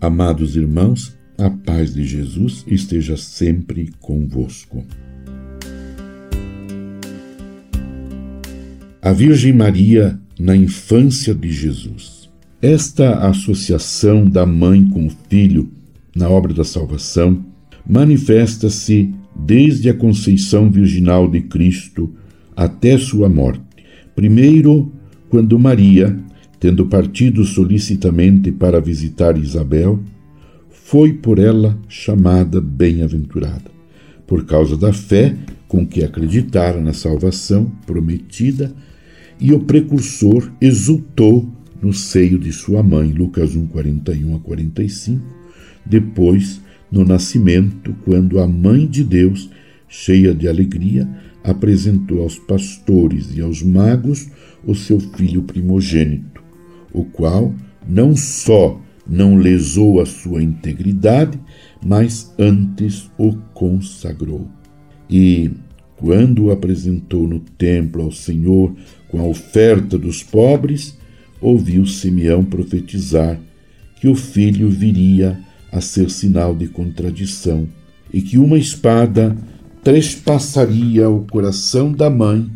Amados irmãos, a paz de Jesus esteja sempre convosco. A Virgem Maria na infância de Jesus. Esta associação da mãe com o filho na obra da salvação manifesta-se desde a conceição virginal de Cristo até sua morte. Primeiro, quando Maria, tendo partido solicitamente para visitar Isabel, foi por ela chamada bem-aventurada, por causa da fé com que acreditara na salvação prometida, e o precursor exultou no seio de sua mãe, Lucas 1, 41 a 45, depois, no nascimento, quando a mãe de Deus, cheia de alegria, apresentou aos pastores e aos magos o seu filho primogênito, o qual não só não lesou a sua integridade, mas antes o consagrou. E, quando o apresentou no templo ao Senhor com a oferta dos pobres, ouviu Simeão profetizar que o filho viria a ser sinal de contradição e que uma espada trespassaria o coração da mãe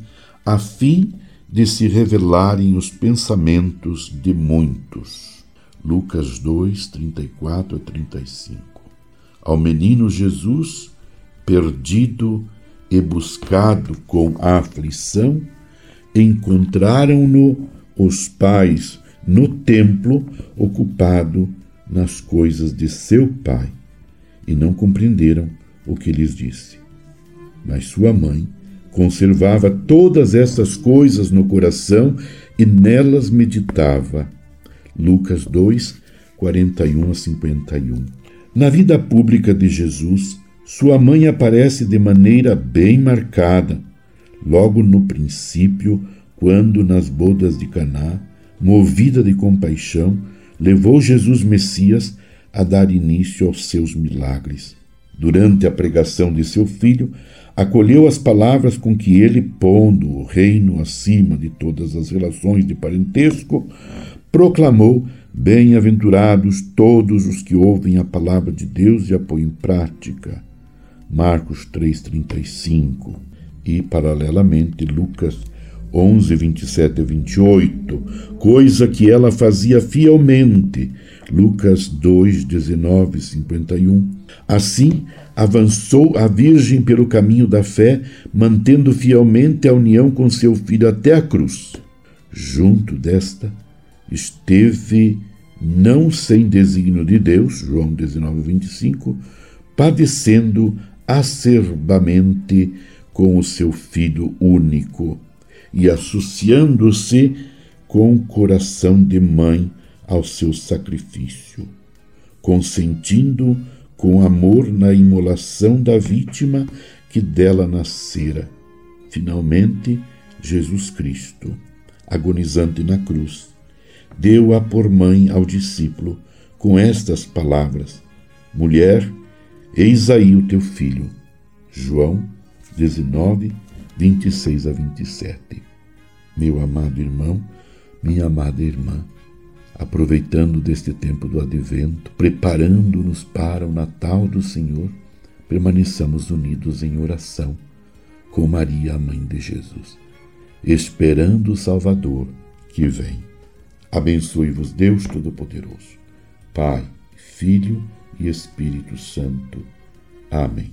a fim de se revelarem os pensamentos de muitos. Lucas 2, 34 a 35. Ao menino Jesus, perdido e buscado com aflição, encontraram-no os pais no templo, ocupado nas coisas de seu pai, e não compreenderam o que lhes disse. Mas sua mãe conservava todas essas coisas no coração e nelas meditava. Lucas 2, 41 a 51. Na vida pública de Jesus, sua mãe aparece de maneira bem marcada, logo no princípio, quando nas bodas de Caná, movida de compaixão, levou Jesus Messias a dar início aos seus milagres. Durante a pregação de seu filho, acolheu as palavras com que ele, pondo o reino acima de todas as relações de parentesco, proclamou: Bem-aventurados todos os que ouvem a palavra de Deus e a põem em prática. Marcos 3,35 e, paralelamente, Lucas 11, 27 a 28, coisa que ela fazia fielmente. Lucas 2, 19 51. Assim, avançou a Virgem pelo caminho da fé, mantendo fielmente a união com seu filho até a cruz. Junto desta, esteve, não sem desígnio de Deus, João 19, 25, padecendo acerbamente com o seu Filho único e associando-se com o coração de mãe ao seu sacrifício, consentindo com amor na imolação da vítima que dela nascera. Finalmente, Jesus Cristo, agonizante na cruz, deu-a por mãe ao discípulo com estas palavras: Mulher, eis aí o teu filho. João 19, 26 a 27. Meu amado irmão, minha amada irmã, aproveitando deste tempo do advento, preparando-nos para o Natal do Senhor, permaneçamos unidos em oração com Maria, a mãe de Jesus, esperando o Salvador que vem. Abençoe-vos Deus Todo-Poderoso, Pai, Filho e Espírito Santo. Amém.